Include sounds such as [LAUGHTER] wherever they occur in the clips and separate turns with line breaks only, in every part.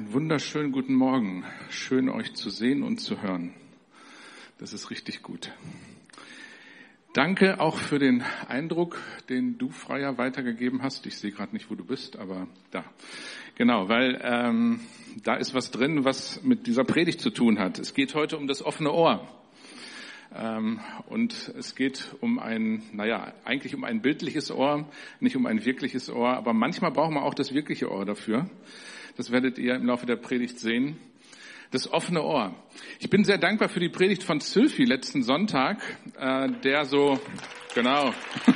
Einen wunderschönen guten Morgen. Schön euch zu sehen und zu hören. Das ist richtig gut. Danke auch für den Eindruck, den du Freier weitergegeben hast. Ich sehe gerade nicht, wo du bist, aber da. Genau, weil ähm, da ist was drin, was mit dieser Predigt zu tun hat. Es geht heute um das offene Ohr. Ähm, und es geht um ein, naja, eigentlich um ein bildliches Ohr, nicht um ein wirkliches Ohr, aber manchmal brauchen wir auch das wirkliche Ohr dafür. Das werdet ihr im Laufe der Predigt sehen. Das offene Ohr. Ich bin sehr dankbar für die Predigt von Sylvie letzten Sonntag, äh, der so, genau, [LAUGHS]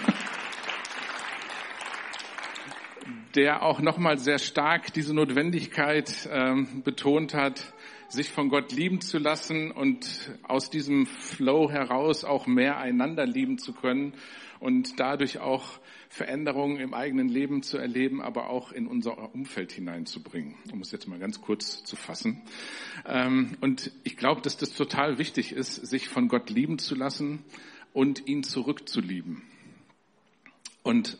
der auch nochmal sehr stark diese Notwendigkeit ähm, betont hat, sich von Gott lieben zu lassen und aus diesem Flow heraus auch mehr einander lieben zu können und dadurch auch Veränderungen im eigenen Leben zu erleben, aber auch in unser Umfeld hineinzubringen, um es jetzt mal ganz kurz zu fassen. Ähm, und ich glaube, dass das total wichtig ist, sich von Gott lieben zu lassen und ihn zurückzulieben. Und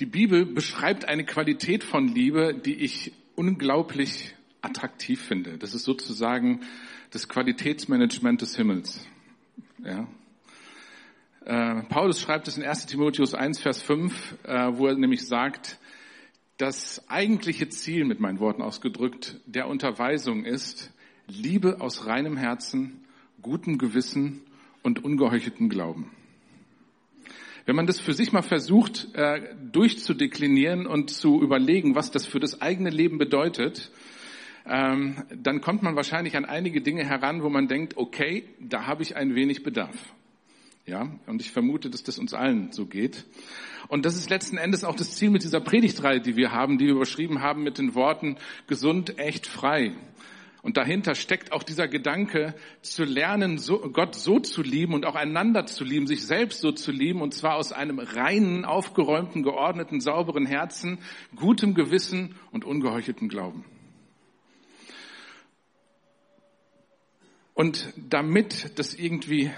die Bibel beschreibt eine Qualität von Liebe, die ich unglaublich attraktiv finde. Das ist sozusagen das Qualitätsmanagement des Himmels. Ja, äh, Paulus schreibt es in 1 Timotheus 1, Vers 5, äh, wo er nämlich sagt, das eigentliche Ziel, mit meinen Worten ausgedrückt, der Unterweisung ist Liebe aus reinem Herzen, gutem Gewissen und ungeheucheltem Glauben. Wenn man das für sich mal versucht äh, durchzudeklinieren und zu überlegen, was das für das eigene Leben bedeutet, ähm, dann kommt man wahrscheinlich an einige Dinge heran, wo man denkt, okay, da habe ich ein wenig Bedarf. Ja, und ich vermute, dass das uns allen so geht. Und das ist letzten Endes auch das Ziel mit dieser Predigtreihe, die wir haben, die wir überschrieben haben mit den Worten gesund, echt, frei. Und dahinter steckt auch dieser Gedanke, zu lernen, so, Gott so zu lieben und auch einander zu lieben, sich selbst so zu lieben, und zwar aus einem reinen, aufgeräumten, geordneten, sauberen Herzen, gutem Gewissen und ungeheucheltem Glauben. Und damit das irgendwie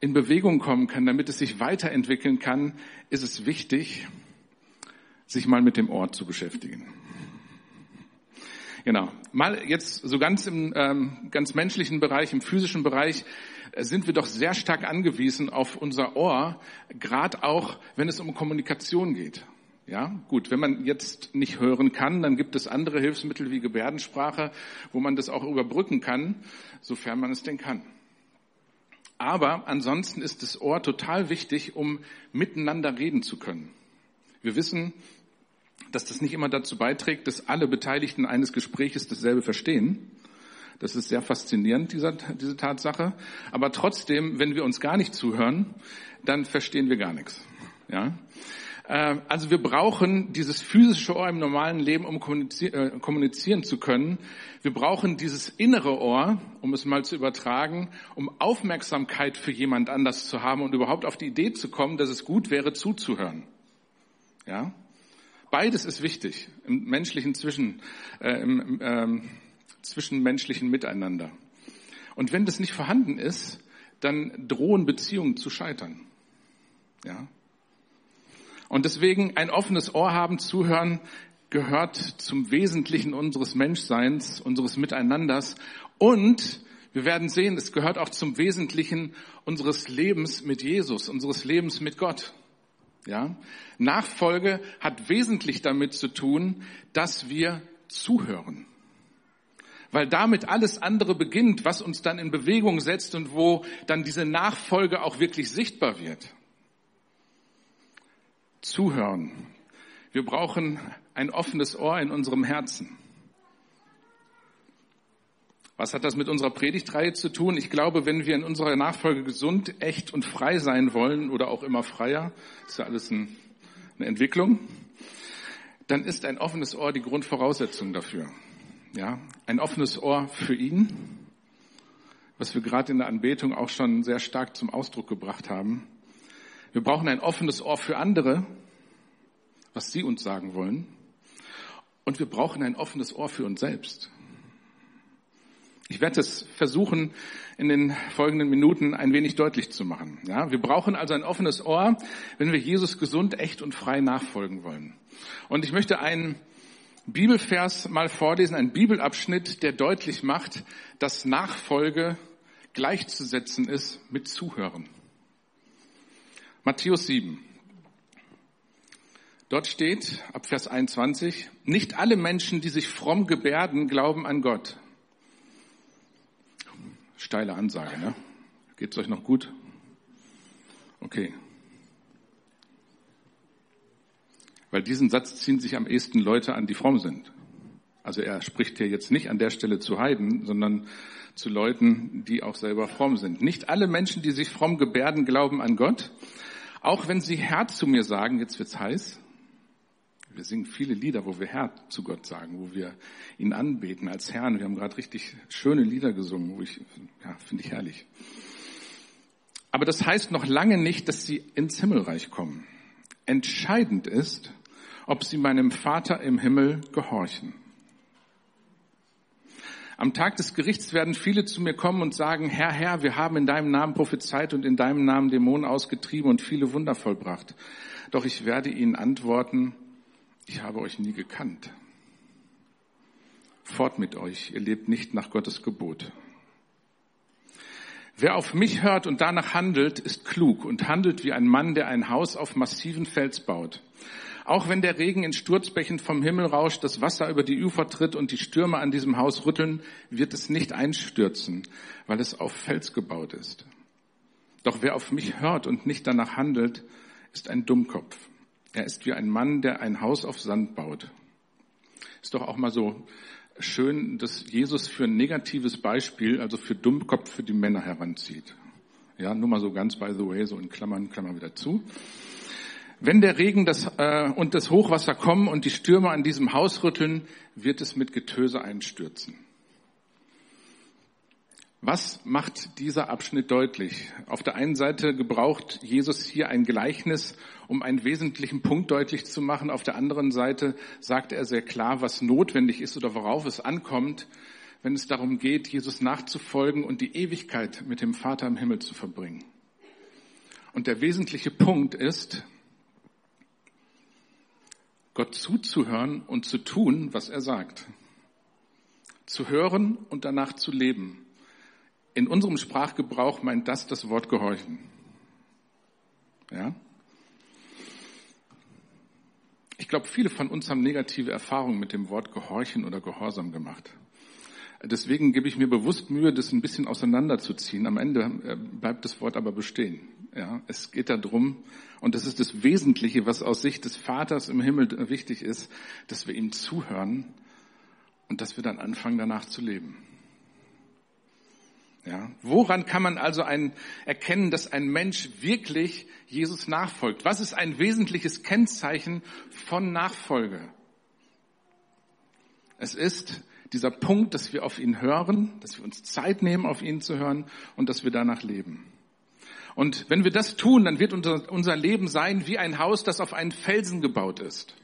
in Bewegung kommen kann, damit es sich weiterentwickeln kann, ist es wichtig, sich mal mit dem Ort zu beschäftigen. Genau. Mal jetzt so ganz im ähm, ganz menschlichen Bereich, im physischen Bereich äh, sind wir doch sehr stark angewiesen auf unser Ohr, gerade auch, wenn es um Kommunikation geht. Ja, gut. Wenn man jetzt nicht hören kann, dann gibt es andere Hilfsmittel wie Gebärdensprache, wo man das auch überbrücken kann, sofern man es denn kann. Aber ansonsten ist das Ohr total wichtig, um miteinander reden zu können. Wir wissen, dass das nicht immer dazu beiträgt, dass alle Beteiligten eines Gespräches dasselbe verstehen. Das ist sehr faszinierend, dieser, diese Tatsache. Aber trotzdem, wenn wir uns gar nicht zuhören, dann verstehen wir gar nichts. Ja? Äh, also wir brauchen dieses physische Ohr im normalen Leben, um äh, kommunizieren zu können. Wir brauchen dieses innere Ohr, um es mal zu übertragen, um Aufmerksamkeit für jemand anders zu haben und überhaupt auf die Idee zu kommen, dass es gut wäre, zuzuhören. Ja? Beides ist wichtig im menschlichen Zwischen, äh, im, ähm, zwischenmenschlichen Miteinander. Und wenn das nicht vorhanden ist, dann drohen Beziehungen zu scheitern. Ja? Und deswegen ein offenes Ohr haben, zuhören, gehört zum Wesentlichen unseres Menschseins, unseres Miteinanders. Und wir werden sehen, es gehört auch zum Wesentlichen unseres Lebens mit Jesus, unseres Lebens mit Gott. Ja? Nachfolge hat wesentlich damit zu tun, dass wir zuhören. Weil damit alles andere beginnt, was uns dann in Bewegung setzt und wo dann diese Nachfolge auch wirklich sichtbar wird zuhören. Wir brauchen ein offenes Ohr in unserem Herzen. Was hat das mit unserer Predigtreihe zu tun? Ich glaube, wenn wir in unserer Nachfolge gesund, echt und frei sein wollen oder auch immer freier, ist ja alles ein, eine Entwicklung, dann ist ein offenes Ohr die Grundvoraussetzung dafür. Ja, ein offenes Ohr für ihn, was wir gerade in der Anbetung auch schon sehr stark zum Ausdruck gebracht haben. Wir brauchen ein offenes Ohr für andere, was sie uns sagen wollen. Und wir brauchen ein offenes Ohr für uns selbst. Ich werde es versuchen, in den folgenden Minuten ein wenig deutlich zu machen. Ja, wir brauchen also ein offenes Ohr, wenn wir Jesus gesund, echt und frei nachfolgen wollen. Und ich möchte einen Bibelvers mal vorlesen, ein Bibelabschnitt, der deutlich macht, dass Nachfolge gleichzusetzen ist mit Zuhören. Matthäus 7. Dort steht ab Vers 21, nicht alle Menschen, die sich fromm gebärden, glauben an Gott. Steile Ansage, ne? Geht's euch noch gut? Okay. Weil diesen Satz ziehen sich am ehesten Leute an, die fromm sind. Also er spricht hier jetzt nicht an der Stelle zu Heiden, sondern zu Leuten, die auch selber fromm sind. Nicht alle Menschen, die sich fromm gebärden, glauben an Gott. Auch wenn sie Herr zu mir sagen, jetzt wird's heiß. Wir singen viele Lieder, wo wir Herr zu Gott sagen, wo wir ihn anbeten als Herrn. Wir haben gerade richtig schöne Lieder gesungen, wo ich, ja, finde ich herrlich. Aber das heißt noch lange nicht, dass sie ins Himmelreich kommen. Entscheidend ist, ob sie meinem Vater im Himmel gehorchen. Am Tag des Gerichts werden viele zu mir kommen und sagen, Herr, Herr, wir haben in deinem Namen prophezeit und in deinem Namen Dämonen ausgetrieben und viele Wunder vollbracht. Doch ich werde ihnen antworten, ich habe euch nie gekannt. Fort mit euch, ihr lebt nicht nach Gottes Gebot. Wer auf mich hört und danach handelt, ist klug und handelt wie ein Mann, der ein Haus auf massiven Fels baut. Auch wenn der Regen in Sturzbächen vom Himmel rauscht, das Wasser über die Ufer tritt und die Stürme an diesem Haus rütteln, wird es nicht einstürzen, weil es auf Fels gebaut ist. Doch wer auf mich hört und nicht danach handelt, ist ein Dummkopf. Er ist wie ein Mann, der ein Haus auf Sand baut. Ist doch auch mal so schön, dass Jesus für ein negatives Beispiel, also für Dummkopf für die Männer heranzieht. Ja, nur mal so ganz by the way, so in Klammern, Klammern wieder zu. Wenn der Regen das, äh, und das Hochwasser kommen und die Stürme an diesem Haus rütteln, wird es mit Getöse einstürzen. Was macht dieser Abschnitt deutlich? Auf der einen Seite gebraucht Jesus hier ein Gleichnis, um einen wesentlichen Punkt deutlich zu machen. Auf der anderen Seite sagt er sehr klar, was notwendig ist oder worauf es ankommt, wenn es darum geht, Jesus nachzufolgen und die Ewigkeit mit dem Vater im Himmel zu verbringen. Und der wesentliche Punkt ist, Gott zuzuhören und zu tun, was er sagt. Zu hören und danach zu leben. In unserem Sprachgebrauch meint das das Wort gehorchen. Ja? Ich glaube, viele von uns haben negative Erfahrungen mit dem Wort gehorchen oder gehorsam gemacht. Deswegen gebe ich mir bewusst Mühe, das ein bisschen auseinanderzuziehen. Am Ende äh, bleibt das Wort aber bestehen. Ja, es geht darum, und das ist das Wesentliche, was aus Sicht des Vaters im Himmel wichtig ist, dass wir ihm zuhören und dass wir dann anfangen, danach zu leben. Ja, woran kann man also ein, erkennen, dass ein Mensch wirklich Jesus nachfolgt? Was ist ein wesentliches Kennzeichen von Nachfolge? Es ist dieser Punkt, dass wir auf ihn hören, dass wir uns Zeit nehmen, auf ihn zu hören und dass wir danach leben. Und wenn wir das tun, dann wird unser, unser Leben sein wie ein Haus, das auf einen Felsen gebaut ist.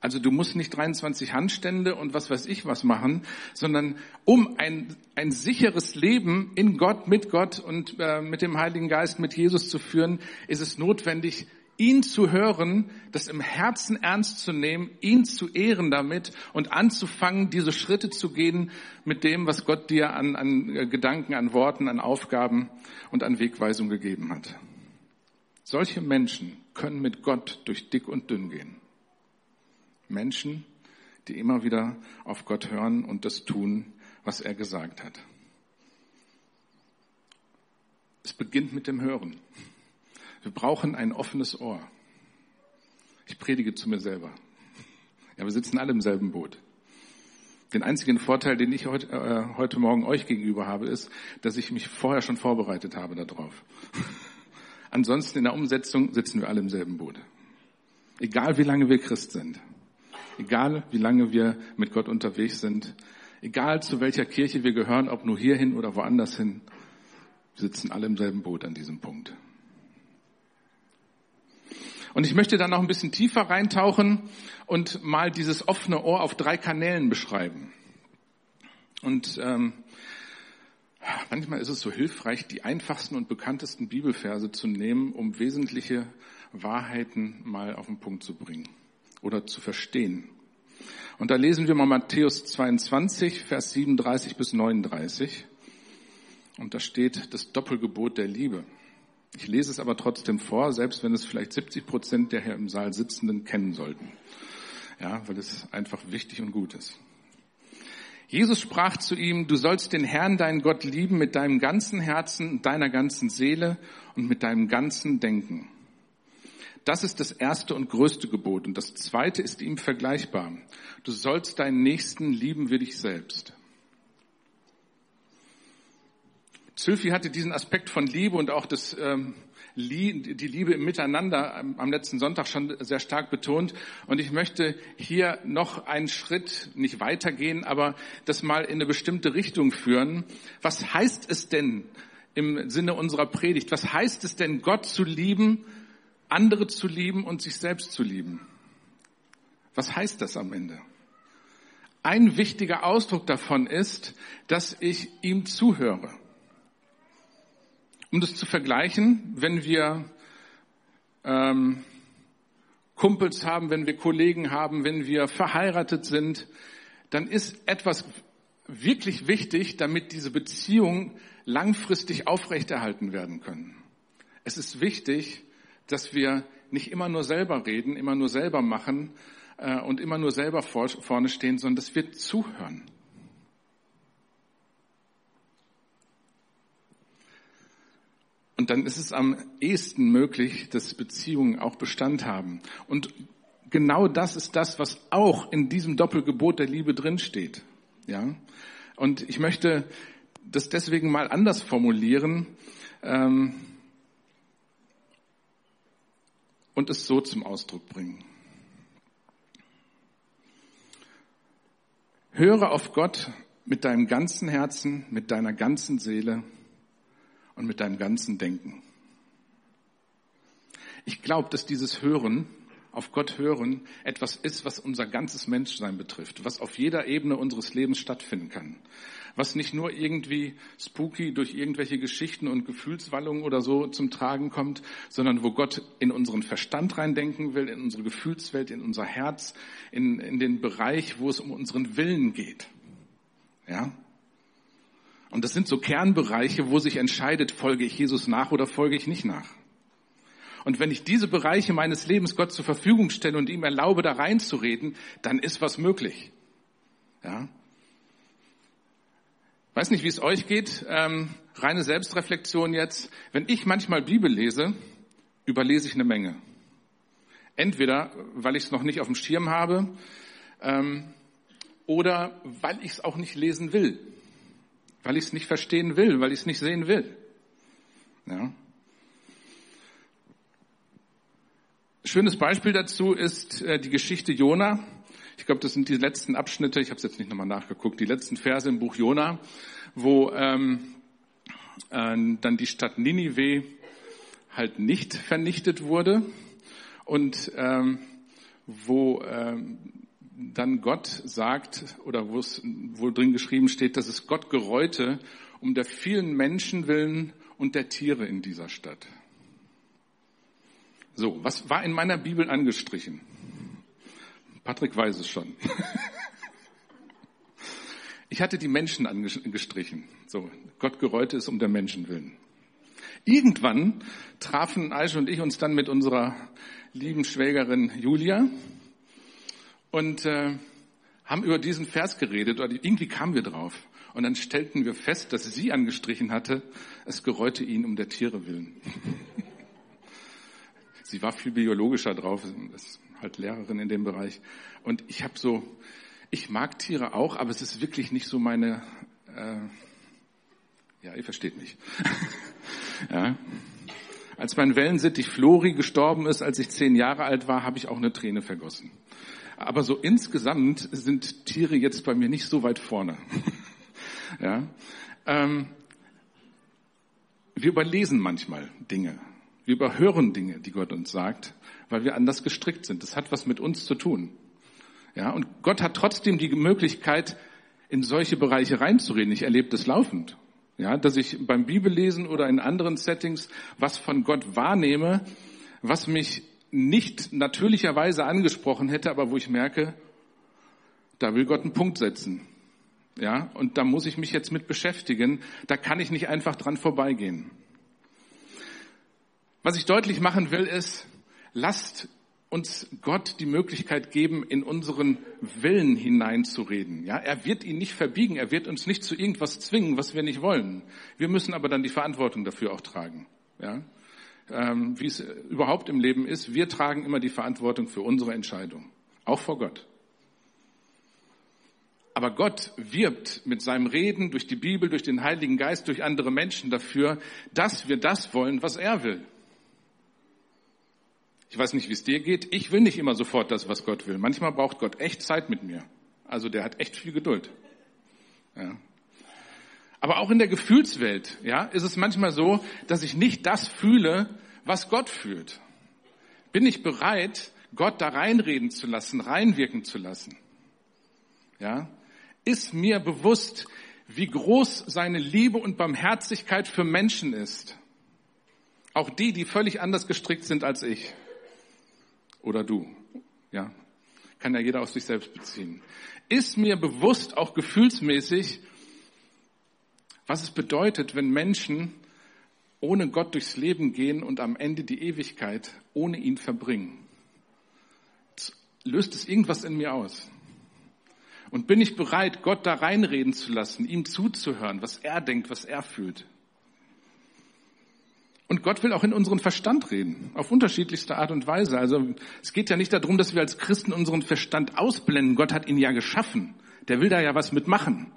Also du musst nicht 23 Handstände und was weiß ich was machen, sondern um ein, ein sicheres Leben in Gott, mit Gott und äh, mit dem Heiligen Geist, mit Jesus zu führen, ist es notwendig, ihn zu hören, das im Herzen ernst zu nehmen, ihn zu ehren damit und anzufangen, diese Schritte zu gehen mit dem, was Gott dir an, an äh, Gedanken, an Worten, an Aufgaben und an Wegweisung gegeben hat. Solche Menschen können mit Gott durch dick und dünn gehen. Menschen, die immer wieder auf Gott hören und das tun, was er gesagt hat. Es beginnt mit dem Hören. Wir brauchen ein offenes Ohr. Ich predige zu mir selber. Ja, wir sitzen alle im selben Boot. Den einzigen Vorteil, den ich heute, äh, heute Morgen euch gegenüber habe, ist, dass ich mich vorher schon vorbereitet habe darauf. [LAUGHS] Ansonsten in der Umsetzung sitzen wir alle im selben Boot. Egal wie lange wir Christ sind. Egal wie lange wir mit Gott unterwegs sind, egal zu welcher Kirche wir gehören, ob nur hierhin oder woanders hin, wir sitzen alle im selben Boot an diesem Punkt. Und ich möchte da noch ein bisschen tiefer reintauchen und mal dieses offene Ohr auf drei Kanälen beschreiben. Und ähm, manchmal ist es so hilfreich, die einfachsten und bekanntesten Bibelverse zu nehmen, um wesentliche Wahrheiten mal auf den Punkt zu bringen oder zu verstehen. Und da lesen wir mal Matthäus 22, Vers 37 bis 39. Und da steht das Doppelgebot der Liebe. Ich lese es aber trotzdem vor, selbst wenn es vielleicht 70 Prozent der hier im Saal Sitzenden kennen sollten. Ja, weil es einfach wichtig und gut ist. Jesus sprach zu ihm, du sollst den Herrn, deinen Gott lieben mit deinem ganzen Herzen, deiner ganzen Seele und mit deinem ganzen Denken. Das ist das erste und größte Gebot. Und das zweite ist ihm vergleichbar. Du sollst deinen Nächsten lieben wie dich selbst. Sylvie hatte diesen Aspekt von Liebe und auch das, ähm, die Liebe im Miteinander am letzten Sonntag schon sehr stark betont. Und ich möchte hier noch einen Schritt nicht weitergehen, aber das mal in eine bestimmte Richtung führen. Was heißt es denn im Sinne unserer Predigt? Was heißt es denn, Gott zu lieben, andere zu lieben und sich selbst zu lieben? Was heißt das am Ende? Ein wichtiger Ausdruck davon ist, dass ich ihm zuhöre. Um das zu vergleichen, wenn wir ähm, Kumpels haben, wenn wir Kollegen haben, wenn wir verheiratet sind, dann ist etwas wirklich wichtig, damit diese Beziehungen langfristig aufrechterhalten werden können. Es ist wichtig, dass wir nicht immer nur selber reden, immer nur selber machen äh, und immer nur selber vor, vorne stehen, sondern dass wir zuhören. Und dann ist es am ehesten möglich, dass Beziehungen auch Bestand haben. Und genau das ist das, was auch in diesem Doppelgebot der Liebe drinsteht. Ja? Und ich möchte das deswegen mal anders formulieren ähm, und es so zum Ausdruck bringen. Höre auf Gott mit deinem ganzen Herzen, mit deiner ganzen Seele und mit deinem ganzen Denken. Ich glaube, dass dieses Hören, auf Gott hören, etwas ist, was unser ganzes Menschsein betrifft, was auf jeder Ebene unseres Lebens stattfinden kann. Was nicht nur irgendwie spooky durch irgendwelche Geschichten und Gefühlswallungen oder so zum Tragen kommt, sondern wo Gott in unseren Verstand reindenken will, in unsere Gefühlswelt, in unser Herz, in, in den Bereich, wo es um unseren Willen geht. Ja? Und das sind so Kernbereiche, wo sich entscheidet, folge ich Jesus nach oder folge ich nicht nach. Und wenn ich diese Bereiche meines Lebens Gott zur Verfügung stelle und ihm erlaube, da reinzureden, dann ist was möglich. Ja. Weiß nicht, wie es euch geht. Ähm, reine Selbstreflexion jetzt. Wenn ich manchmal Bibel lese, überlese ich eine Menge. Entweder, weil ich es noch nicht auf dem Schirm habe, ähm, oder weil ich es auch nicht lesen will weil ich es nicht verstehen will, weil ich es nicht sehen will. Ja. Schönes Beispiel dazu ist äh, die Geschichte Jona. Ich glaube, das sind die letzten Abschnitte, ich habe es jetzt nicht nochmal nachgeguckt, die letzten Verse im Buch Jona, wo ähm, äh, dann die Stadt Ninive halt nicht vernichtet wurde und ähm, wo ähm, dann Gott sagt, oder wo es wohl drin geschrieben steht, dass es Gott gereute um der vielen Menschen willen und der Tiere in dieser Stadt. So, was war in meiner Bibel angestrichen? Patrick weiß es schon. [LAUGHS] Ich hatte die Menschen angestrichen. So, Gott gereute es um der Menschen willen. Irgendwann trafen Aisha und ich uns dann mit unserer lieben Schwägerin Julia und äh, haben über diesen Vers geredet oder irgendwie kamen wir drauf. Und dann stellten wir fest, dass sie angestrichen hatte, es gereute ihn um der Tiere willen. [LAUGHS] sie war viel biologischer drauf, ist halt Lehrerin in dem Bereich. Und ich habe so, ich mag Tiere auch, aber es ist wirklich nicht so meine, äh, ja, ihr versteht mich. [LAUGHS] ja. Als mein Wellensittich Flori gestorben ist, als ich zehn Jahre alt war, habe ich auch eine Träne vergossen. Aber so insgesamt sind Tiere jetzt bei mir nicht so weit vorne. [LAUGHS] ja. Ähm, wir überlesen manchmal Dinge. Wir überhören Dinge, die Gott uns sagt, weil wir anders gestrickt sind. Das hat was mit uns zu tun. Ja, und Gott hat trotzdem die Möglichkeit, in solche Bereiche reinzureden. Ich erlebe das laufend. Ja, dass ich beim Bibellesen oder in anderen Settings was von Gott wahrnehme, was mich nicht natürlicherweise angesprochen hätte, aber wo ich merke, Da will Gott einen Punkt setzen. Ja, und da muss ich mich jetzt mit beschäftigen. Da kann ich nicht einfach dran vorbeigehen. Was ich deutlich machen will, ist, lasst uns Gott die Möglichkeit geben, in unseren Willen hineinzureden. Ja, er wird ihn nicht verbiegen, er wird uns nicht zu irgendwas zwingen, was wir nicht wollen. Wir müssen aber dann die Verantwortung dafür auch tragen. Ja, ähm, wie es überhaupt im Leben ist, wir tragen immer die Verantwortung für unsere Entscheidung, auch vor Gott. Aber Gott wirbt mit seinem Reden durch die Bibel, durch den Heiligen Geist, durch andere Menschen dafür, dass wir das wollen, was er will. Ich weiß nicht, wie es dir geht. Ich will nicht immer sofort das, was Gott will. Manchmal braucht Gott echt Zeit mit mir. Also der hat echt viel Geduld. Ja. Aber auch in der Gefühlswelt, ja, ist es manchmal so, dass ich nicht das fühle, was Gott fühlt. Bin ich bereit, Gott da reinreden zu lassen, reinwirken zu lassen? Ja, ist mir bewusst, wie groß seine Liebe und Barmherzigkeit für Menschen ist. Auch die, die völlig anders gestrickt sind als ich oder du. Ja, kann ja jeder auf sich selbst beziehen. Ist mir bewusst, auch gefühlsmäßig, was es bedeutet, wenn Menschen ohne Gott durchs Leben gehen und am Ende die Ewigkeit ohne ihn verbringen. Löst es irgendwas in mir aus? Und bin ich bereit, Gott da reinreden zu lassen, ihm zuzuhören, was er denkt, was er fühlt? Und Gott will auch in unseren Verstand reden, auf unterschiedlichste Art und Weise. Also es geht ja nicht darum, dass wir als Christen unseren Verstand ausblenden. Gott hat ihn ja geschaffen. Der will da ja was mitmachen.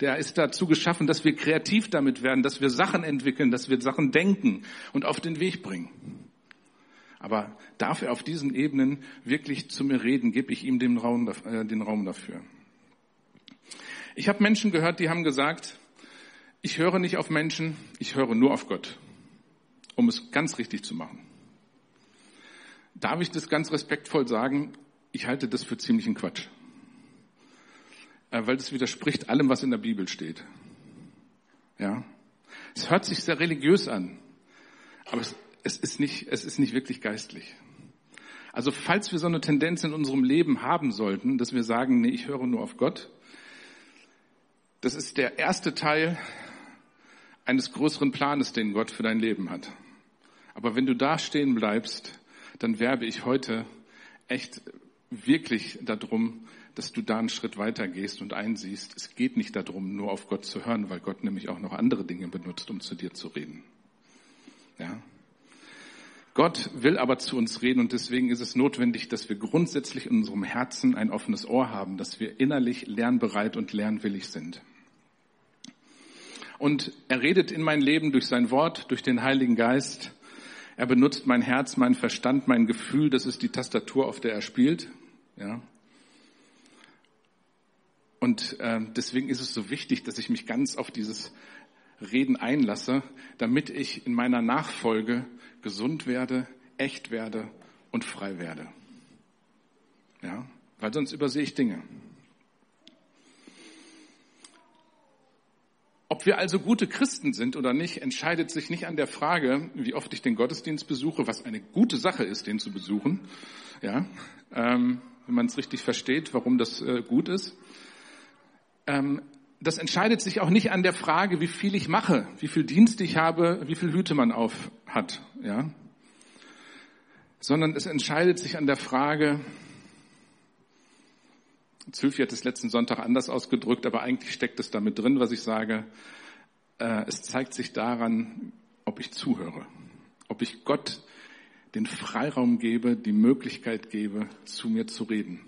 Der ist dazu geschaffen, dass wir kreativ damit werden, dass wir Sachen entwickeln, dass wir Sachen denken und auf den Weg bringen. Aber darf er auf diesen Ebenen wirklich zu mir reden, gebe ich ihm den Raum, äh, den Raum dafür. Ich habe Menschen gehört, die haben gesagt, ich höre nicht auf Menschen, ich höre nur auf Gott um es ganz richtig zu machen. Darf ich das ganz respektvoll sagen? Ich halte das für ziemlichen Quatsch. Äh, weil das widerspricht allem, was in der Bibel steht. Ja. Es hört sich sehr religiös an. Aber es, es ist nicht, es ist nicht wirklich geistlich. Also falls wir so eine Tendenz in unserem Leben haben sollten, dass wir sagen, nee, ich höre nur auf Gott, das ist der erste Teil eines größeren Planes, den Gott für dein Leben hat. Aber wenn du da stehen bleibst, dann werbe ich heute echt wirklich darum, dass du da einen Schritt weiter gehst und einsiehst, es geht nicht darum, nur auf Gott zu hören, weil Gott nämlich auch noch andere Dinge benutzt, um zu dir zu reden. Ja. Gott will aber zu uns reden und deswegen ist es notwendig, dass wir grundsätzlich in unserem Herzen ein offenes Ohr haben, dass wir innerlich lernbereit und lernwillig sind. Und er redet in mein Leben durch sein Wort, durch den Heiligen Geist er benutzt mein Herz, mein Verstand, mein Gefühl. Das ist die Tastatur, auf der er spielt. Ja. Und äh, deswegen ist es so wichtig, dass ich mich ganz auf dieses Reden einlasse, damit ich in meiner Nachfolge gesund werde, echt werde und frei werde. Ja, weil sonst übersehe ich Dinge. Ob wir also gute Christen sind oder nicht, entscheidet sich nicht an der Frage, wie oft ich den Gottesdienst besuche, was eine gute Sache ist, den zu besuchen. Ja, ähm, wenn man es richtig versteht, warum das äh, gut ist. Ähm, das entscheidet sich auch nicht an der Frage, wie viel ich mache, wie viel Dienst ich habe, wie viel Hüte man auf hat. Ja, sondern es entscheidet sich an der Frage, Zülfi hat es letzten Sonntag anders ausgedrückt, aber eigentlich steckt es damit drin, was ich sage. Äh, es zeigt sich daran, ob ich zuhöre, ob ich Gott den Freiraum gebe, die Möglichkeit gebe, zu mir zu reden.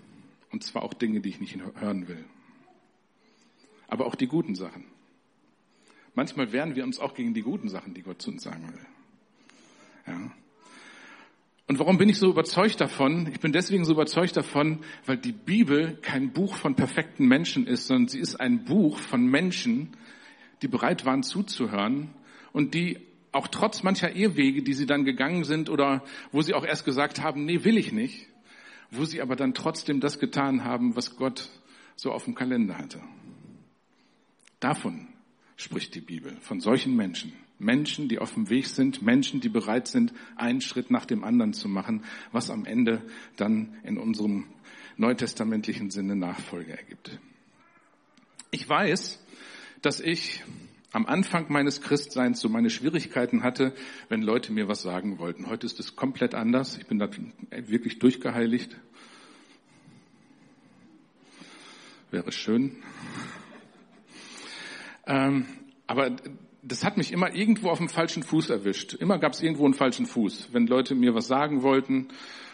Und zwar auch Dinge, die ich nicht hören will. Aber auch die guten Sachen. Manchmal wehren wir uns auch gegen die guten Sachen, die Gott zu uns sagen will. Ja. Und warum bin ich so überzeugt davon? Ich bin deswegen so überzeugt davon, weil die Bibel kein Buch von perfekten Menschen ist, sondern sie ist ein Buch von Menschen, die bereit waren zuzuhören und die auch trotz mancher Irrwege, die sie dann gegangen sind oder wo sie auch erst gesagt haben, nee, will ich nicht, wo sie aber dann trotzdem das getan haben, was Gott so auf dem Kalender hatte. Davon spricht die Bibel, von solchen Menschen. Menschen, die auf dem Weg sind, Menschen, die bereit sind, einen Schritt nach dem anderen zu machen, was am Ende dann in unserem neutestamentlichen Sinne Nachfolge ergibt. Ich weiß, dass ich am Anfang meines Christseins so meine Schwierigkeiten hatte, wenn Leute mir was sagen wollten. Heute ist es komplett anders. Ich bin da wirklich durchgeheiligt. Wäre schön. Ähm, aber das hat mich immer irgendwo auf dem falschen Fuß erwischt. Immer gab es irgendwo einen falschen Fuß. Wenn Leute mir was sagen wollten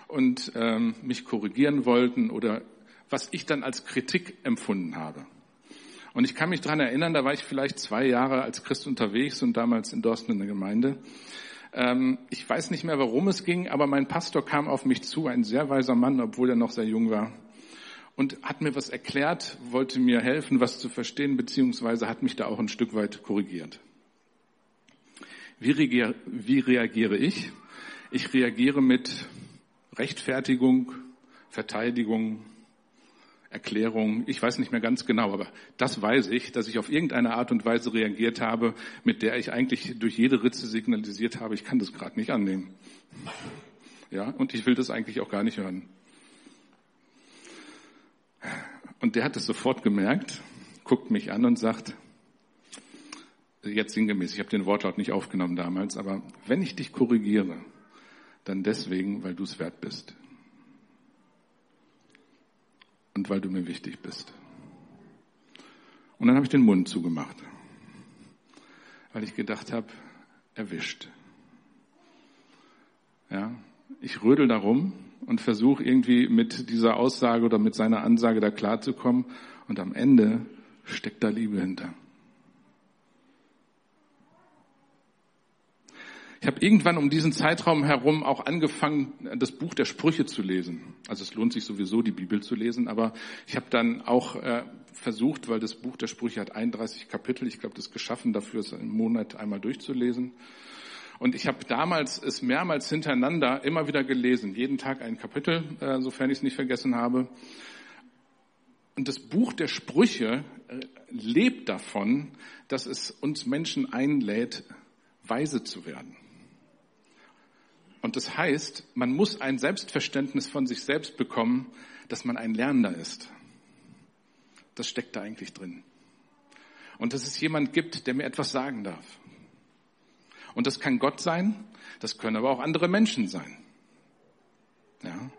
und ähm, mich korrigieren wollten oder was ich dann als Kritik empfunden habe. Und ich kann mich dran erinnern, da war ich vielleicht zwei Jahre als Christ unterwegs und damals in Dorsten in der Gemeinde. Ähm, ich weiß nicht mehr, warum es ging, aber mein Pastor kam auf mich zu, ein sehr weiser Mann, obwohl er noch sehr jung war, und hat mir was erklärt, wollte mir helfen, was zu verstehen, beziehungsweise hat mich da auch ein Stück weit korrigiert. Wie reagiere, wie reagiere ich? Ich reagiere mit Rechtfertigung, Verteidigung, Erklärung. Ich weiß nicht mehr ganz genau, aber das weiß ich, dass ich auf irgendeine Art und Weise reagiert habe, mit der ich eigentlich durch jede Ritze signalisiert habe, ich kann das gerade nicht annehmen. Ja, und ich will das eigentlich auch gar nicht hören. Und der hat es sofort gemerkt, guckt mich an und sagt, jetzt sinngemäß, ich habe den Wortlaut nicht aufgenommen damals, aber wenn ich dich korrigiere, dann deswegen, weil du es wert bist und weil du mir wichtig bist. Und dann habe ich den Mund zugemacht, weil ich gedacht habe, erwischt. Ja, ich rödel darum und versuche irgendwie mit dieser Aussage oder mit seiner Ansage da klarzukommen und am Ende steckt da Liebe hinter. Ich habe irgendwann um diesen Zeitraum herum auch angefangen, das Buch der Sprüche zu lesen. Also es lohnt sich sowieso, die Bibel zu lesen, aber ich habe dann auch äh, versucht, weil das Buch der Sprüche hat 31 Kapitel, ich glaube, das ist geschaffen dafür, es im Monat einmal durchzulesen. Und ich habe damals es mehrmals hintereinander immer wieder gelesen, jeden Tag ein Kapitel, äh, sofern ich es nicht vergessen habe. Und das Buch der Sprüche äh, lebt davon, dass es uns Menschen einlädt, weise zu werden. Und das heißt, man muss ein Selbstverständnis von sich selbst bekommen, dass man ein Lernender ist. Das steckt da eigentlich drin. Und dass es jemand gibt, der mir etwas sagen darf. Und das kann Gott sein, das können aber auch andere Menschen sein. Ja.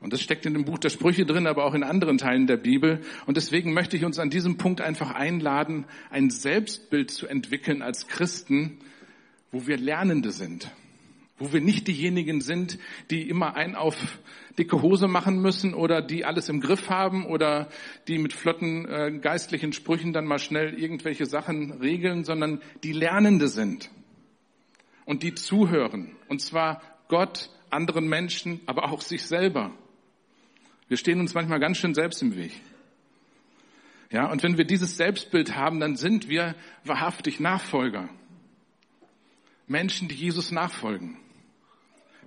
Und das steckt in dem Buch der Sprüche drin, aber auch in anderen Teilen der Bibel. Und deswegen möchte ich uns an diesem Punkt einfach einladen, ein Selbstbild zu entwickeln als Christen, wo wir Lernende sind wo wir nicht diejenigen sind, die immer ein auf dicke Hose machen müssen oder die alles im Griff haben oder die mit flotten äh, geistlichen Sprüchen dann mal schnell irgendwelche Sachen regeln, sondern die Lernende sind und die zuhören. Und zwar Gott, anderen Menschen, aber auch sich selber. Wir stehen uns manchmal ganz schön selbst im Weg. Ja, und wenn wir dieses Selbstbild haben, dann sind wir wahrhaftig Nachfolger. Menschen, die Jesus nachfolgen.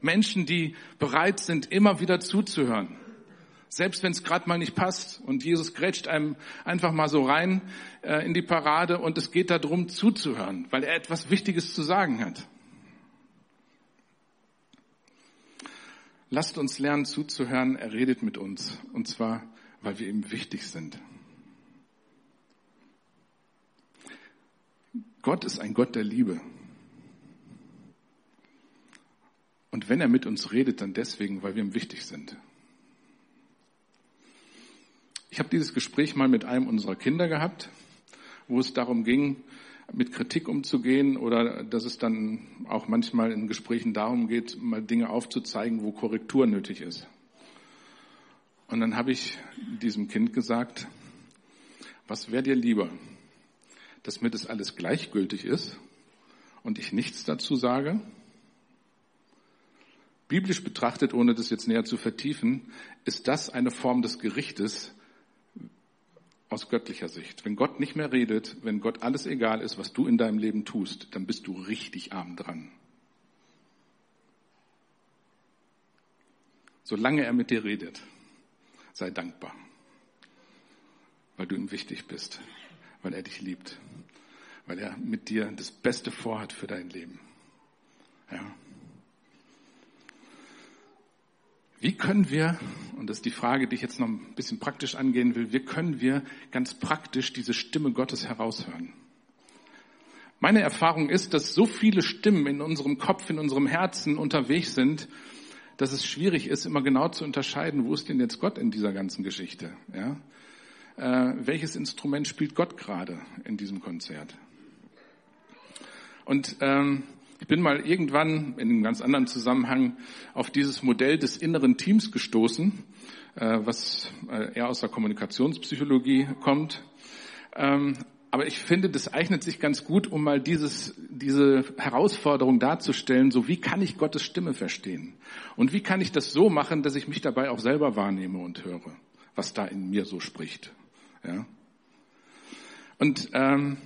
Menschen, die bereit sind, immer wieder zuzuhören. Selbst wenn es gerade mal nicht passt und Jesus grätscht einem einfach mal so rein äh, in die Parade und es geht darum zuzuhören, weil er etwas Wichtiges zu sagen hat. Lasst uns lernen zuzuhören, er redet mit uns und zwar, weil wir ihm wichtig sind. Gott ist ein Gott der Liebe. Und wenn er mit uns redet, dann deswegen, weil wir ihm wichtig sind. Ich habe dieses Gespräch mal mit einem unserer Kinder gehabt, wo es darum ging, mit Kritik umzugehen oder dass es dann auch manchmal in Gesprächen darum geht, mal Dinge aufzuzeigen, wo Korrektur nötig ist. Und dann habe ich diesem Kind gesagt, was wäre dir lieber, dass mir das alles gleichgültig ist und ich nichts dazu sage Biblisch betrachtet, ohne das jetzt näher zu vertiefen, ist das eine Form des Gerichtes aus göttlicher Sicht. Wenn Gott nicht mehr redet, wenn Gott alles egal ist, was du in deinem Leben tust, dann bist du richtig arm dran. Solange er mit dir redet, sei dankbar, weil du ihm wichtig bist, weil er dich liebt, weil er mit dir das Beste vorhat für dein Leben. Ja. Wie können wir, und das ist die Frage, die ich jetzt noch ein bisschen praktisch angehen will, wie können wir ganz praktisch diese Stimme Gottes heraushören? Meine Erfahrung ist, dass so viele Stimmen in unserem Kopf, in unserem Herzen unterwegs sind, dass es schwierig ist, immer genau zu unterscheiden, wo ist denn jetzt Gott in dieser ganzen Geschichte? Ja? Äh, welches Instrument spielt Gott gerade in diesem Konzert? Und ähm, ich bin mal irgendwann in einem ganz anderen Zusammenhang auf dieses Modell des inneren Teams gestoßen, äh, was äh, eher aus der Kommunikationspsychologie kommt. Ähm, aber ich finde, das eignet sich ganz gut, um mal dieses, diese Herausforderung darzustellen, so wie kann ich Gottes Stimme verstehen? Und wie kann ich das so machen, dass ich mich dabei auch selber wahrnehme und höre, was da in mir so spricht? Ja? Und ähm,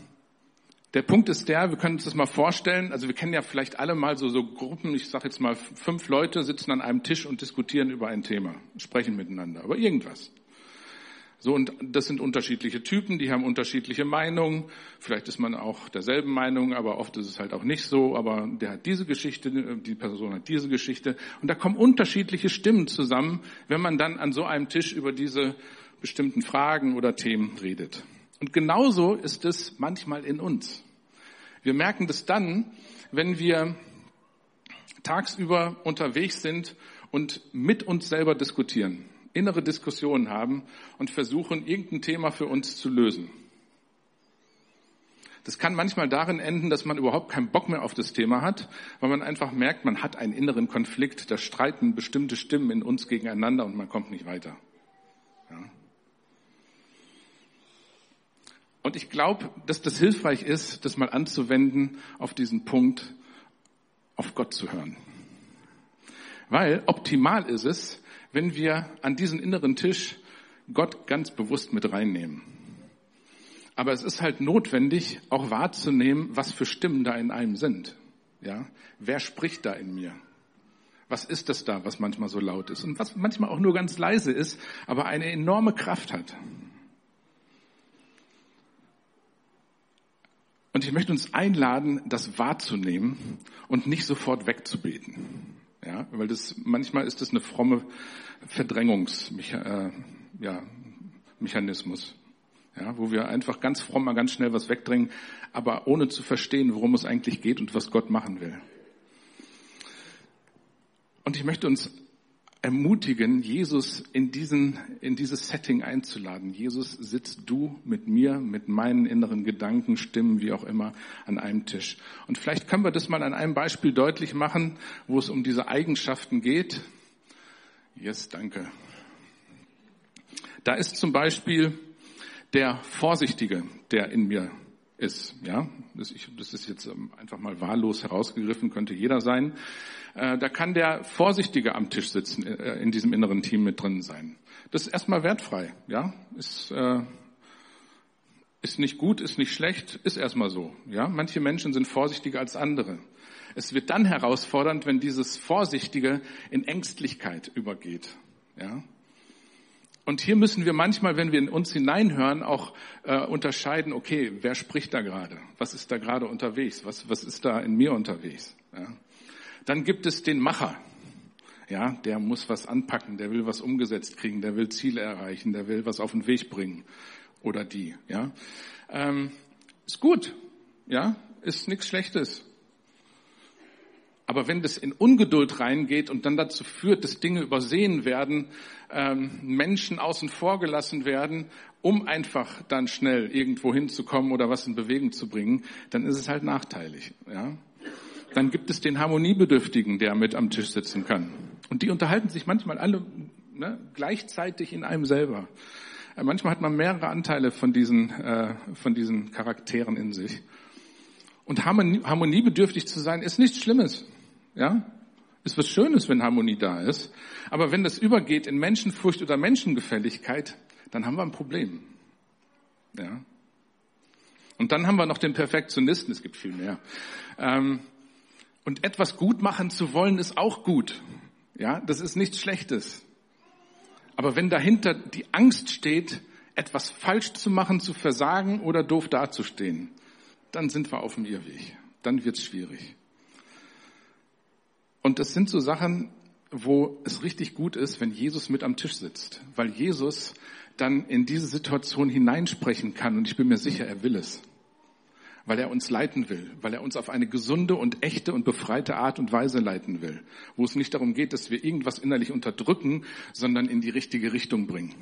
der Punkt ist der, wir können uns das mal vorstellen, also wir kennen ja vielleicht alle mal so, so Gruppen, ich sage jetzt mal fünf Leute sitzen an einem Tisch und diskutieren über ein Thema, sprechen miteinander, aber irgendwas. So, und das sind unterschiedliche Typen, die haben unterschiedliche Meinungen. Vielleicht ist man auch derselben Meinung, aber oft ist es halt auch nicht so. Aber der hat diese Geschichte, die Person hat diese Geschichte. Und da kommen unterschiedliche Stimmen zusammen, wenn man dann an so einem Tisch über diese bestimmten Fragen oder Themen redet. Und genauso ist es manchmal in uns. Wir merken das dann, wenn wir tagsüber unterwegs sind und mit uns selber diskutieren, innere Diskussionen haben und versuchen, irgendein Thema für uns zu lösen. Das kann manchmal darin enden, dass man überhaupt keinen Bock mehr auf das Thema hat, weil man einfach merkt, man hat einen inneren Konflikt, da streiten bestimmte Stimmen in uns gegeneinander und man kommt nicht weiter. Ja. Und ich glaube, dass das hilfreich ist, das mal anzuwenden auf diesen Punkt, auf Gott zu hören. Weil optimal ist es, wenn wir an diesen inneren Tisch Gott ganz bewusst mit reinnehmen. Aber es ist halt notwendig, auch wahrzunehmen, was für Stimmen da in einem sind. Ja, wer spricht da in mir? Was ist das da, was manchmal so laut ist und was manchmal auch nur ganz leise ist, aber eine enorme Kraft hat? Und ich möchte uns einladen, das wahrzunehmen und nicht sofort wegzubeten. Ja, weil das, manchmal ist das eine fromme Verdrängungsmechanismus. Äh, ja, wo wir einfach ganz fromm mal ganz schnell was wegdrängen, aber ohne zu verstehen, worum es eigentlich geht und was Gott machen will. Und ich möchte uns ermutigen, Jesus in, diesen, in dieses Setting einzuladen. Jesus, sitzt du mit mir, mit meinen inneren Gedanken, Stimmen, wie auch immer, an einem Tisch. Und vielleicht können wir das mal an einem Beispiel deutlich machen, wo es um diese Eigenschaften geht. Yes, danke. Da ist zum Beispiel der Vorsichtige, der in mir ist. Ja, das, ist jetzt einfach mal wahllos herausgegriffen, könnte jeder sein. Äh, da kann der Vorsichtige am Tisch sitzen, äh, in diesem inneren Team mit drin sein. Das ist erstmal wertfrei, ja, ist, äh, ist nicht gut, ist nicht schlecht, ist erstmal so, ja. Manche Menschen sind vorsichtiger als andere. Es wird dann herausfordernd, wenn dieses Vorsichtige in Ängstlichkeit übergeht, ja. Und hier müssen wir manchmal, wenn wir in uns hineinhören, auch äh, unterscheiden, okay, wer spricht da gerade? Was ist da gerade unterwegs? Was, was ist da in mir unterwegs? Ja. Dann gibt es den Macher. Ja, der muss was anpacken, der will was umgesetzt kriegen, der will Ziele erreichen, der will was auf den Weg bringen. Oder die, ja. Ähm, ist gut, ja, ist nichts Schlechtes. Aber wenn das in Ungeduld reingeht und dann dazu führt, dass Dinge übersehen werden, ähm, Menschen außen vor gelassen werden, um einfach dann schnell irgendwo hinzukommen oder was in Bewegung zu bringen, dann ist es halt nachteilig. Ja? Dann gibt es den Harmoniebedürftigen, der mit am Tisch sitzen kann. Und die unterhalten sich manchmal alle ne, gleichzeitig in einem selber. Äh, manchmal hat man mehrere Anteile von diesen, äh, von diesen Charakteren in sich. Und Harmonie, harmoniebedürftig zu sein, ist nichts Schlimmes. Ja? Ist was Schönes, wenn Harmonie da ist. Aber wenn das übergeht in Menschenfurcht oder Menschengefälligkeit, dann haben wir ein Problem. Ja? Und dann haben wir noch den Perfektionisten, es gibt viel mehr. Ähm, und etwas gut machen zu wollen, ist auch gut. Ja, das ist nichts Schlechtes. Aber wenn dahinter die Angst steht, etwas falsch zu machen, zu versagen oder doof dazustehen, dann sind wir auf dem Irrweg. Dann wird's schwierig. Und das sind so Sachen, wo es richtig gut ist, wenn Jesus mit am Tisch sitzt, weil Jesus dann in diese Situation hineinsprechen kann und ich bin mir sicher, er will es, weil er uns leiten will, weil er uns auf eine gesunde und echte und befreite Art und Weise leiten will, wo es nicht darum geht, dass wir irgendwas innerlich unterdrücken, sondern in die richtige Richtung bringen.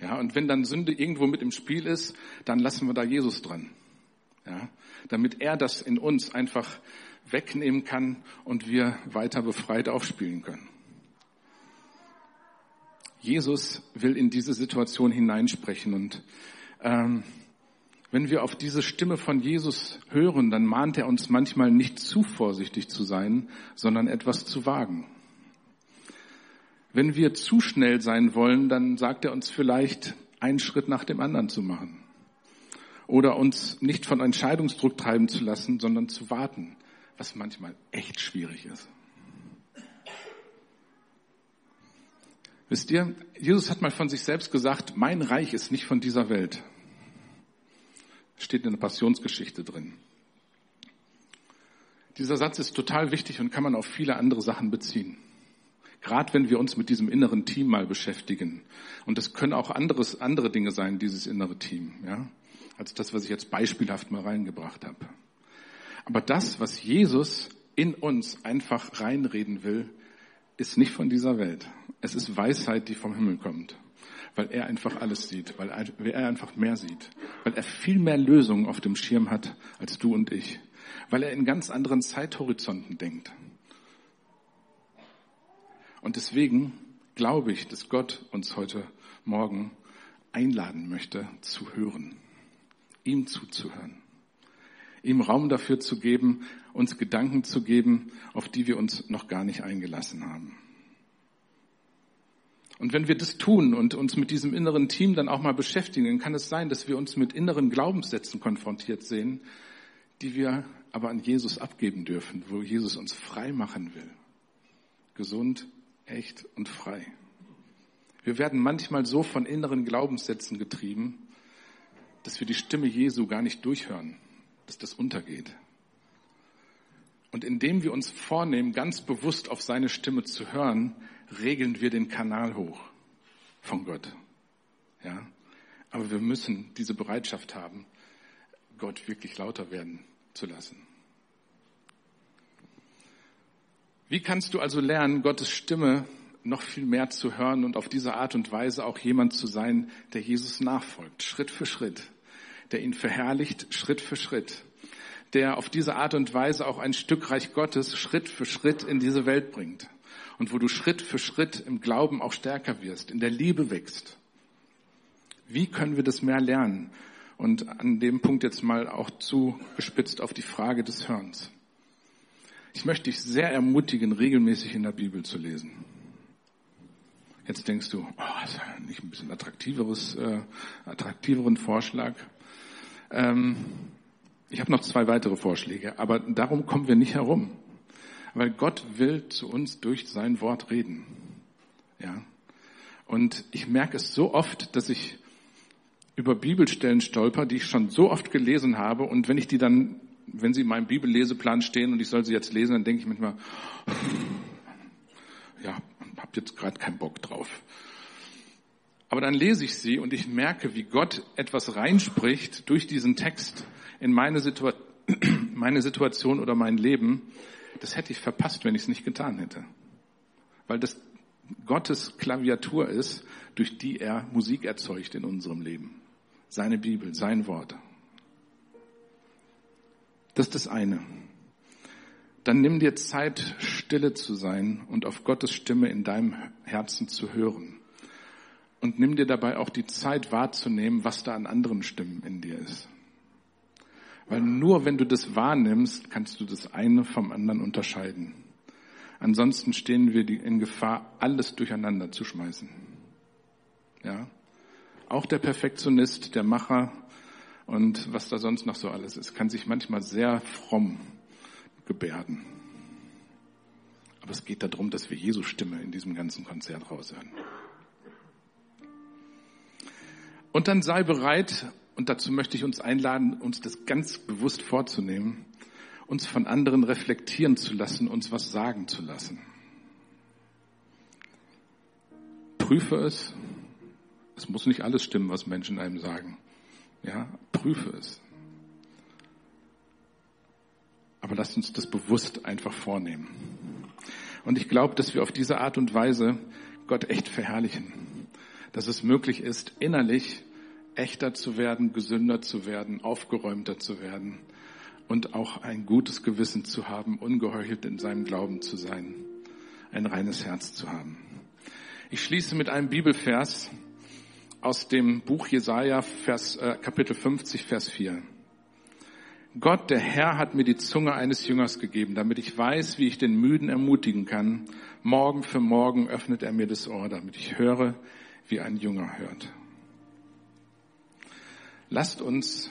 Ja, und wenn dann Sünde irgendwo mit im Spiel ist, dann lassen wir da Jesus dran. Ja, damit er das in uns einfach wegnehmen kann und wir weiter befreit aufspielen können. Jesus will in diese Situation hineinsprechen und ähm, wenn wir auf diese Stimme von Jesus hören, dann mahnt er uns manchmal nicht zu vorsichtig zu sein, sondern etwas zu wagen. Wenn wir zu schnell sein wollen, dann sagt er uns vielleicht, einen Schritt nach dem anderen zu machen. Oder uns nicht von Entscheidungsdruck treiben zu lassen, sondern zu warten, was manchmal echt schwierig ist. Wisst ihr, Jesus hat mal von sich selbst gesagt, mein Reich ist nicht von dieser Welt. Steht in der Passionsgeschichte drin. Dieser Satz ist total wichtig und kann man auf viele andere Sachen beziehen. Gerade wenn wir uns mit diesem inneren Team mal beschäftigen. Und das können auch anderes, andere Dinge sein, dieses innere Team, ja, als das, was ich jetzt beispielhaft mal reingebracht habe. Aber das, was Jesus in uns einfach reinreden will, ist nicht von dieser Welt. Es ist Weisheit, die vom Himmel kommt. Weil er einfach alles sieht, weil er einfach mehr sieht, weil er viel mehr Lösungen auf dem Schirm hat als du und ich, weil er in ganz anderen Zeithorizonten denkt. Und deswegen glaube ich, dass Gott uns heute Morgen einladen möchte, zu hören, ihm zuzuhören, ihm Raum dafür zu geben, uns Gedanken zu geben, auf die wir uns noch gar nicht eingelassen haben. Und wenn wir das tun und uns mit diesem inneren Team dann auch mal beschäftigen, dann kann es sein, dass wir uns mit inneren Glaubenssätzen konfrontiert sehen, die wir aber an Jesus abgeben dürfen, wo Jesus uns frei machen will. Gesund, echt und frei. Wir werden manchmal so von inneren Glaubenssätzen getrieben, dass wir die Stimme Jesu gar nicht durchhören, dass das untergeht. Und indem wir uns vornehmen, ganz bewusst auf seine Stimme zu hören, regeln wir den Kanal hoch von Gott. Ja? Aber wir müssen diese Bereitschaft haben, Gott wirklich lauter werden zu lassen. Wie kannst du also lernen, Gottes Stimme noch viel mehr zu hören und auf diese Art und Weise auch jemand zu sein, der Jesus nachfolgt, Schritt für Schritt, der ihn verherrlicht, Schritt für Schritt, der auf diese Art und Weise auch ein Stück Reich Gottes Schritt für Schritt in diese Welt bringt und wo du Schritt für Schritt im Glauben auch stärker wirst, in der Liebe wächst. Wie können wir das mehr lernen? Und an dem Punkt jetzt mal auch zugespitzt auf die Frage des Hörens. Ich möchte dich sehr ermutigen, regelmäßig in der Bibel zu lesen. Jetzt denkst du, oh, ist ja nicht ein bisschen attraktiveres, äh, attraktiveren Vorschlag. Ähm, ich habe noch zwei weitere Vorschläge, aber darum kommen wir nicht herum, weil Gott will zu uns durch sein Wort reden. Ja, und ich merke es so oft, dass ich über Bibelstellen stolper, die ich schon so oft gelesen habe, und wenn ich die dann wenn sie in meinem Bibelleseplan stehen und ich soll sie jetzt lesen, dann denke ich manchmal, [LAUGHS] ja, hab jetzt gerade keinen Bock drauf. Aber dann lese ich sie und ich merke, wie Gott etwas reinspricht durch diesen Text in meine, Situa [CLEARS THROAT] meine Situation oder mein Leben. Das hätte ich verpasst, wenn ich es nicht getan hätte. Weil das Gottes Klaviatur ist, durch die er Musik erzeugt in unserem Leben. Seine Bibel, sein Wort. Das ist das eine. Dann nimm dir Zeit, stille zu sein und auf Gottes Stimme in deinem Herzen zu hören. Und nimm dir dabei auch die Zeit wahrzunehmen, was da an anderen Stimmen in dir ist. Weil nur wenn du das wahrnimmst, kannst du das eine vom anderen unterscheiden. Ansonsten stehen wir in Gefahr, alles durcheinander zu schmeißen. Ja? Auch der Perfektionist, der Macher, und was da sonst noch so alles ist, kann sich manchmal sehr fromm gebärden. Aber es geht darum, dass wir Jesu Stimme in diesem ganzen Konzert raushören. Und dann sei bereit, und dazu möchte ich uns einladen, uns das ganz bewusst vorzunehmen, uns von anderen reflektieren zu lassen, uns was sagen zu lassen. prüfe es. Es muss nicht alles stimmen, was Menschen einem sagen. Ja, prüfe es. Aber lasst uns das bewusst einfach vornehmen. Und ich glaube, dass wir auf diese Art und Weise Gott echt verherrlichen. Dass es möglich ist, innerlich echter zu werden, gesünder zu werden, aufgeräumter zu werden und auch ein gutes Gewissen zu haben, ungeheuchelt in seinem Glauben zu sein, ein reines Herz zu haben. Ich schließe mit einem Bibelvers aus dem Buch Jesaja, Vers, äh, Kapitel 50, Vers 4. Gott, der Herr, hat mir die Zunge eines Jüngers gegeben, damit ich weiß, wie ich den Müden ermutigen kann. Morgen für morgen öffnet er mir das Ohr, damit ich höre, wie ein Jünger hört. Lasst uns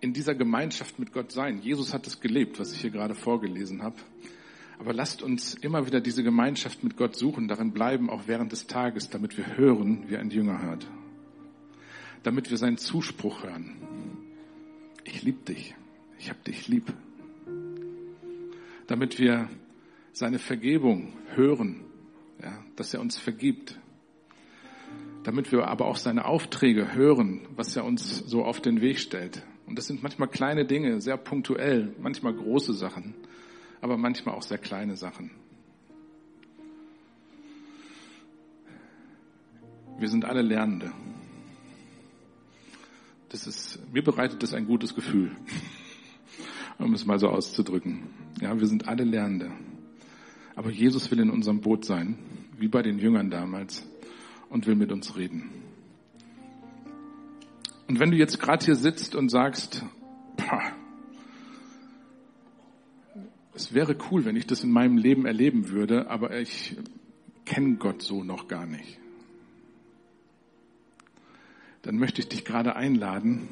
in dieser Gemeinschaft mit Gott sein. Jesus hat es gelebt, was ich hier gerade vorgelesen habe. Aber lasst uns immer wieder diese Gemeinschaft mit Gott suchen, darin bleiben, auch während des Tages, damit wir hören, wie ein Jünger hört. Damit wir seinen Zuspruch hören ich liebe dich, ich habe dich lieb. Damit wir seine Vergebung hören, ja, dass er uns vergibt. Damit wir aber auch seine Aufträge hören, was er uns so auf den Weg stellt. Und das sind manchmal kleine Dinge, sehr punktuell, manchmal große Sachen, aber manchmal auch sehr kleine Sachen. Wir sind alle Lernende. Das ist, mir bereitet das ein gutes Gefühl, [LAUGHS] um es mal so auszudrücken. Ja, wir sind alle Lernende. Aber Jesus will in unserem Boot sein, wie bei den Jüngern damals, und will mit uns reden. Und wenn du jetzt gerade hier sitzt und sagst, pah, es wäre cool, wenn ich das in meinem Leben erleben würde, aber ich kenne Gott so noch gar nicht dann möchte ich dich gerade einladen,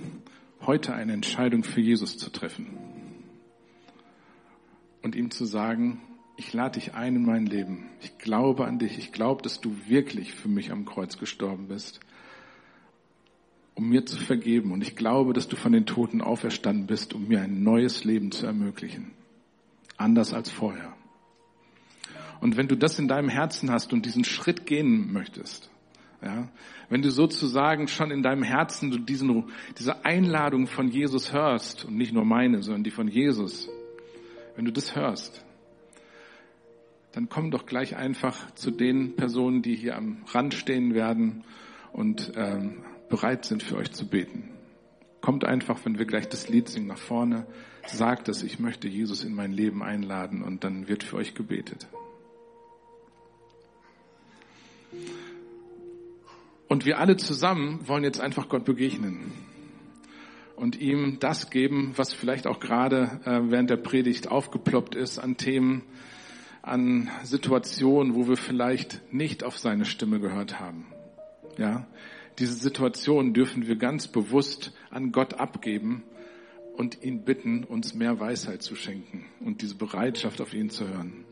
heute eine Entscheidung für Jesus zu treffen. Und ihm zu sagen, ich lade dich ein in mein Leben. Ich glaube an dich. Ich glaube, dass du wirklich für mich am Kreuz gestorben bist, um mir zu vergeben. Und ich glaube, dass du von den Toten auferstanden bist, um mir ein neues Leben zu ermöglichen. Anders als vorher. Und wenn du das in deinem Herzen hast und diesen Schritt gehen möchtest, ja, wenn du sozusagen schon in deinem Herzen diesen, diese Einladung von Jesus hörst, und nicht nur meine, sondern die von Jesus, wenn du das hörst, dann komm doch gleich einfach zu den Personen, die hier am Rand stehen werden und ähm, bereit sind für euch zu beten. Kommt einfach, wenn wir gleich das Lied singen, nach vorne, sagt es, ich möchte Jesus in mein Leben einladen und dann wird für euch gebetet. Und wir alle zusammen wollen jetzt einfach Gott begegnen und ihm das geben, was vielleicht auch gerade äh, während der Predigt aufgeploppt ist an Themen, an Situationen, wo wir vielleicht nicht auf seine Stimme gehört haben. Ja, diese Situation dürfen wir ganz bewusst an Gott abgeben und ihn bitten, uns mehr Weisheit zu schenken und diese Bereitschaft auf ihn zu hören.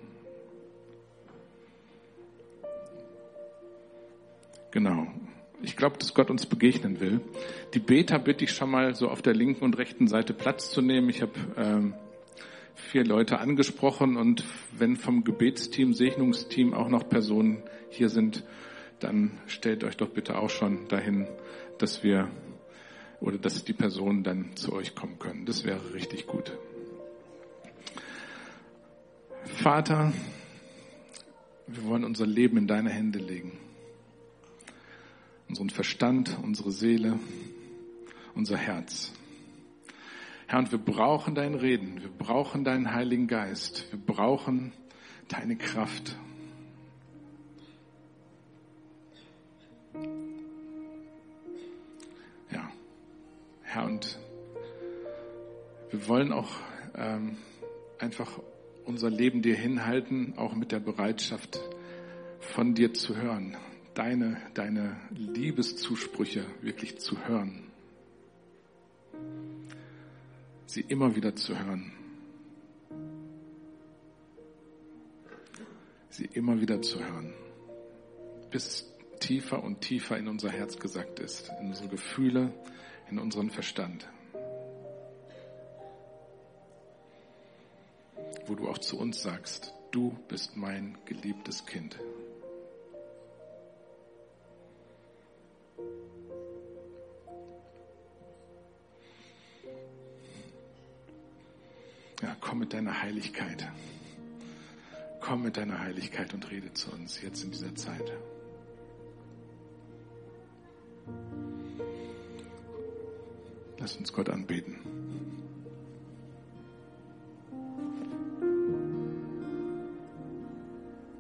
Genau. Ich glaube, dass Gott uns begegnen will. Die Beter bitte ich schon mal so auf der linken und rechten Seite Platz zu nehmen. Ich habe ähm, vier Leute angesprochen und wenn vom Gebetsteam, Segnungsteam auch noch Personen hier sind, dann stellt euch doch bitte auch schon dahin, dass wir oder dass die Personen dann zu euch kommen können. Das wäre richtig gut. Vater, wir wollen unser Leben in deine Hände legen unseren Verstand, unsere Seele, unser Herz. Herr, und wir brauchen dein Reden, wir brauchen deinen Heiligen Geist, wir brauchen deine Kraft. Ja, Herr, und wir wollen auch ähm, einfach unser Leben dir hinhalten, auch mit der Bereitschaft, von dir zu hören, deine, deine Liebeszusprüche wirklich zu hören. Sie immer wieder zu hören. Sie immer wieder zu hören. Bis es tiefer und tiefer in unser Herz gesagt ist, in unsere Gefühle, in unseren Verstand. Wo du auch zu uns sagst, du bist mein geliebtes Kind. Deiner Heiligkeit. Komm mit deiner Heiligkeit und rede zu uns jetzt in dieser Zeit. Lass uns Gott anbeten.